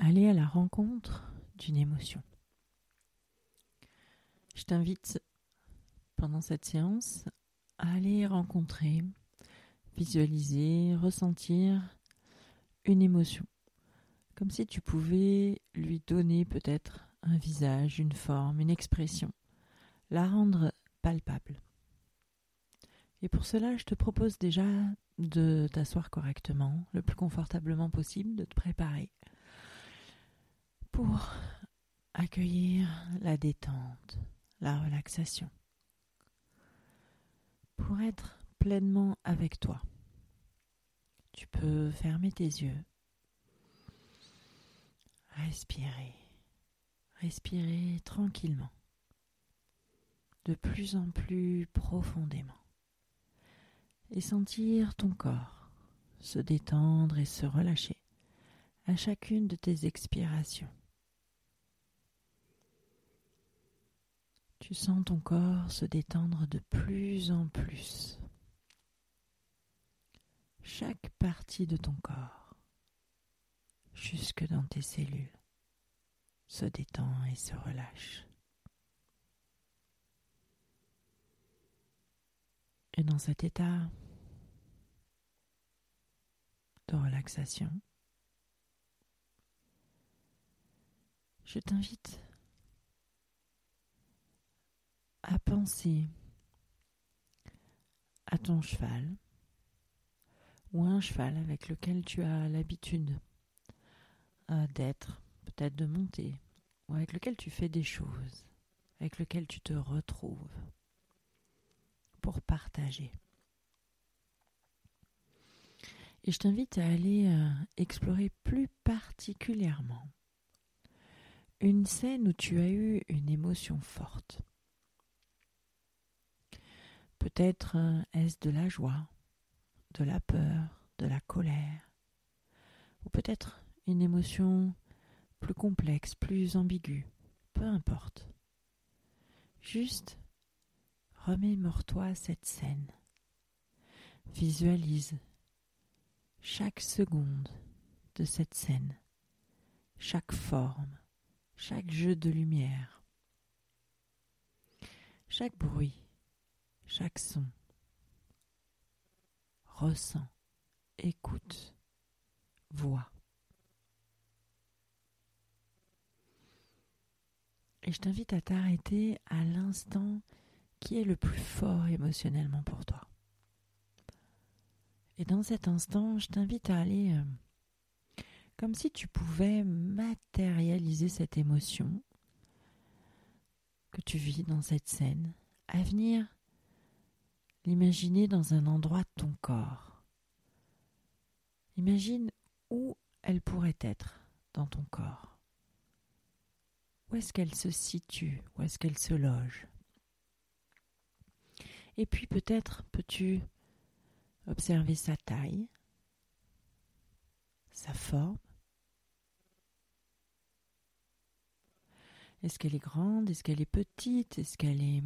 aller à la rencontre d'une émotion. Je t'invite pendant cette séance à aller rencontrer, visualiser, ressentir une émotion, comme si tu pouvais lui donner peut-être un visage, une forme, une expression, la rendre palpable. Et pour cela, je te propose déjà de t'asseoir correctement, le plus confortablement possible, de te préparer pour accueillir la détente, la relaxation, pour être pleinement avec toi. Tu peux fermer tes yeux, respirer, respirer tranquillement, de plus en plus profondément et sentir ton corps se détendre et se relâcher à chacune de tes expirations. Tu sens ton corps se détendre de plus en plus. Chaque partie de ton corps, jusque dans tes cellules, se détend et se relâche. Et dans cet état de relaxation, je t'invite à penser à ton cheval ou un cheval avec lequel tu as l'habitude euh, d'être, peut-être de monter, ou avec lequel tu fais des choses, avec lequel tu te retrouves pour partager. Et je t'invite à aller euh, explorer plus particulièrement une scène où tu as eu une émotion forte. Peut-être euh, est-ce de la joie, de la peur, de la colère, ou peut-être une émotion plus complexe, plus ambiguë, peu importe. Juste remémore-toi cette scène. Visualise chaque seconde de cette scène, chaque forme, chaque jeu de lumière, chaque bruit, chaque son. Ressens, écoute, vois. Et je t'invite à t'arrêter à l'instant qui est le plus fort émotionnellement pour toi. Et dans cet instant, je t'invite à aller euh, comme si tu pouvais matérialiser cette émotion que tu vis dans cette scène, à venir l'imaginer dans un endroit de ton corps. Imagine où elle pourrait être dans ton corps. Où est-ce qu'elle se situe? Où est-ce qu'elle se loge? Et puis peut-être peux-tu observer sa taille, sa forme. Est-ce qu'elle est grande? Est-ce qu'elle est petite? Est-ce qu'elle est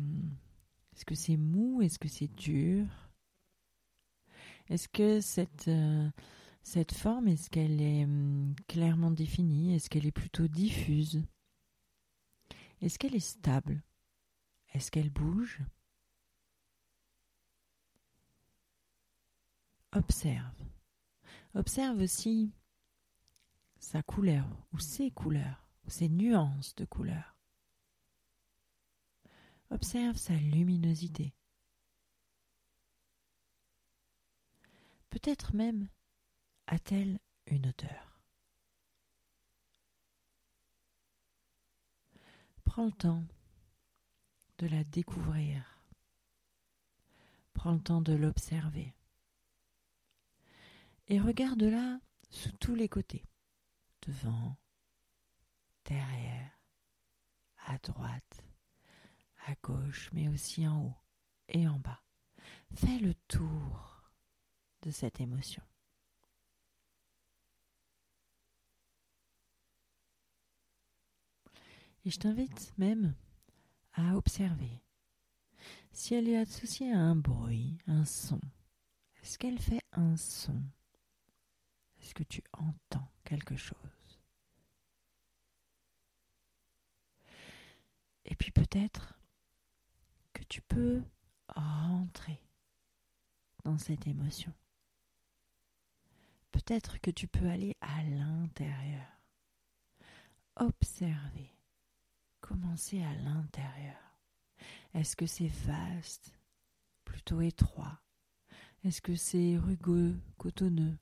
est-ce que c'est mou? Est-ce que c'est dur? Est-ce que cette, euh, forme, est-ce qu'elle est hum, clairement définie? Est-ce qu'elle est plutôt diffuse? Est-ce qu'elle est stable? Est-ce qu'elle bouge? Observe. Observe aussi sa couleur ou ses couleurs ou ses nuances de couleurs. Observe sa luminosité. Peut-être même a-t-elle une odeur. Prends le temps de la découvrir. Prends le temps de l'observer. Et regarde-la sous tous les côtés. Devant, derrière, à droite, à gauche, mais aussi en haut et en bas. Fais le tour de cette émotion. Et je t'invite même à observer si elle est associée à un bruit, un son. Est-ce qu'elle fait un son? Est-ce que tu entends quelque chose? Et puis peut-être tu peux rentrer dans cette émotion. Peut-être que tu peux aller à l'intérieur, observer, commencer à l'intérieur. Est-ce que c'est vaste, plutôt étroit? Est-ce que c'est rugueux, cotonneux?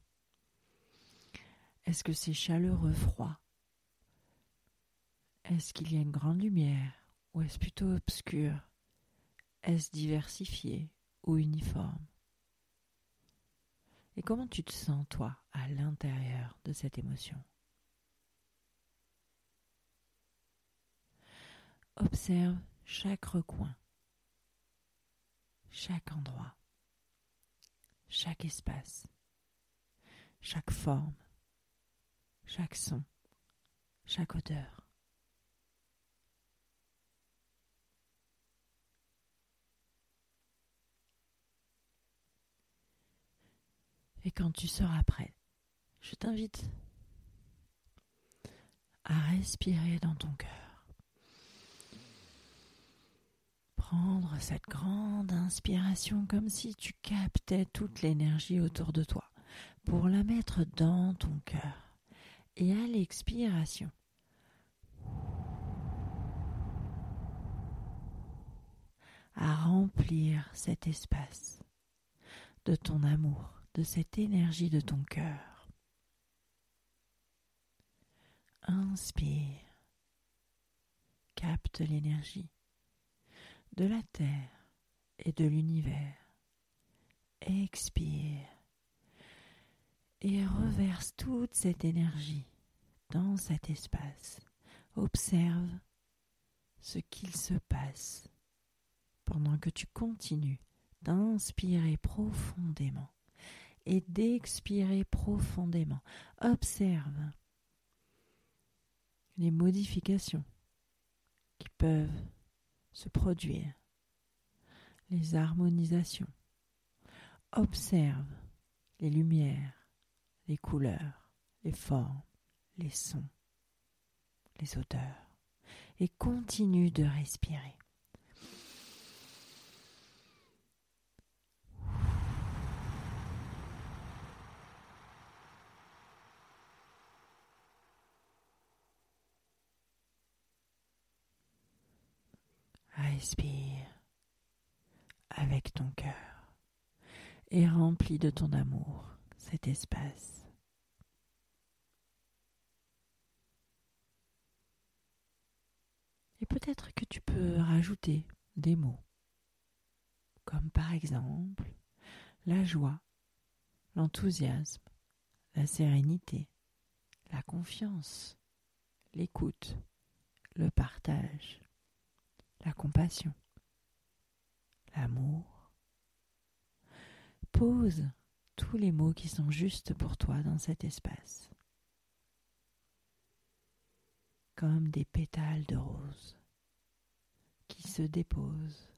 Est-ce que c'est chaleureux, froid? Est-ce qu'il y a une grande lumière ou est-ce plutôt obscur? Est-ce diversifié ou uniforme? Et comment tu te sens, toi, à l'intérieur de cette émotion? Observe chaque recoin, chaque endroit, chaque espace, chaque forme, chaque son, chaque odeur. Et quand tu seras prêt, je t'invite à respirer dans ton cœur. prendre cette grande inspiration comme si tu captais toute l'énergie autour de toi pour la mettre dans ton cœur. Et à l'expiration, à remplir cet espace de ton amour, de cette énergie de ton cœur. Inspire, capte l'énergie de la terre et de l'univers. Expire et reverse toute cette énergie dans cet espace. Observe ce qu'il se passe pendant que tu continues d'inspirer profondément et d'expirer profondément. Observe les modifications qui peuvent se produire, les harmonisations. Observe les lumières, les couleurs, les formes, les sons, les odeurs et continue de respirer. Respire avec ton cœur et remplis de ton amour cet espace. Et peut-être que tu peux rajouter des mots, comme par exemple la joie, l'enthousiasme, la sérénité, la confiance, l'écoute, le partage la compassion, l'amour. Pose tous les mots qui sont justes pour toi dans cet espace, comme des pétales de rose qui se déposent.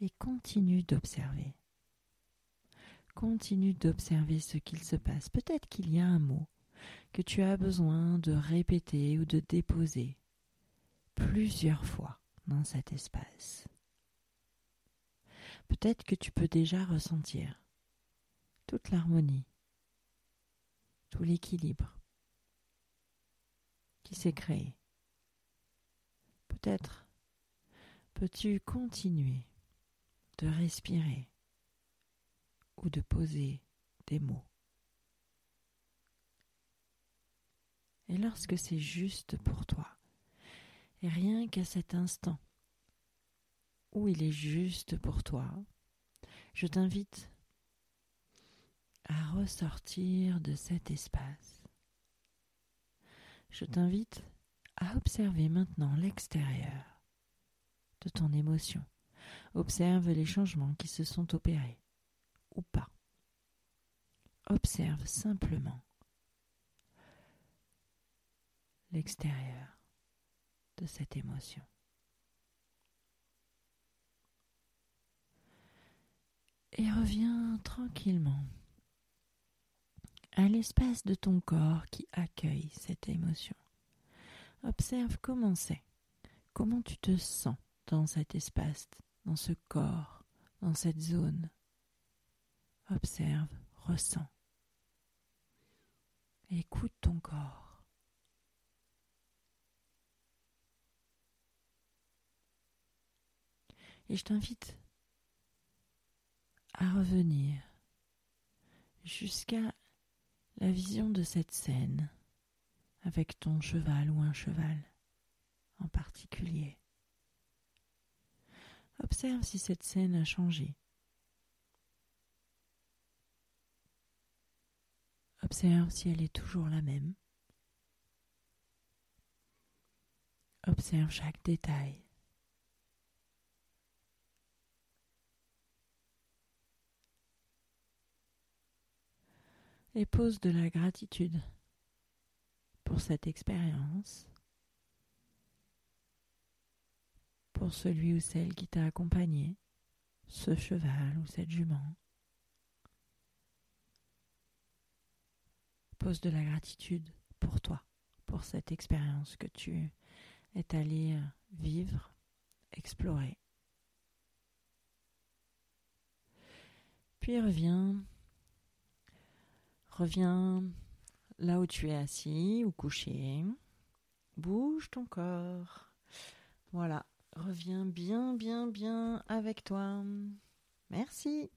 Et continue d'observer. Continue d'observer ce qu'il se passe. Peut-être qu'il y a un mot que tu as besoin de répéter ou de déposer plusieurs fois dans cet espace. Peut-être que tu peux déjà ressentir toute l'harmonie, tout l'équilibre qui s'est créé. Peut-être peux-tu continuer de respirer ou de poser des mots. Et lorsque c'est juste pour toi. Rien qu'à cet instant où il est juste pour toi, je t'invite à ressortir de cet espace. Je t'invite à observer maintenant l'extérieur de ton émotion. Observe les changements qui se sont opérés ou pas. Observe simplement l'extérieur de cette émotion. Et reviens tranquillement à l'espace de ton corps qui accueille cette émotion. Observe comment c'est, comment tu te sens dans cet espace, dans ce corps, dans cette zone. Observe, ressens. Écoute ton corps. Et je t'invite à revenir jusqu'à la vision de cette scène avec ton cheval ou un cheval en particulier. Observe si cette scène a changé. Observe si elle est toujours la même. Observe chaque détail. Et pose de la gratitude pour cette expérience, pour celui ou celle qui t'a accompagné, ce cheval ou cette jument. Pose de la gratitude pour toi, pour cette expérience que tu es allé vivre, explorer. Puis reviens, reviens là où tu es assis ou couché. Bouge ton corps. Voilà, reviens bien, bien, bien avec toi. Merci.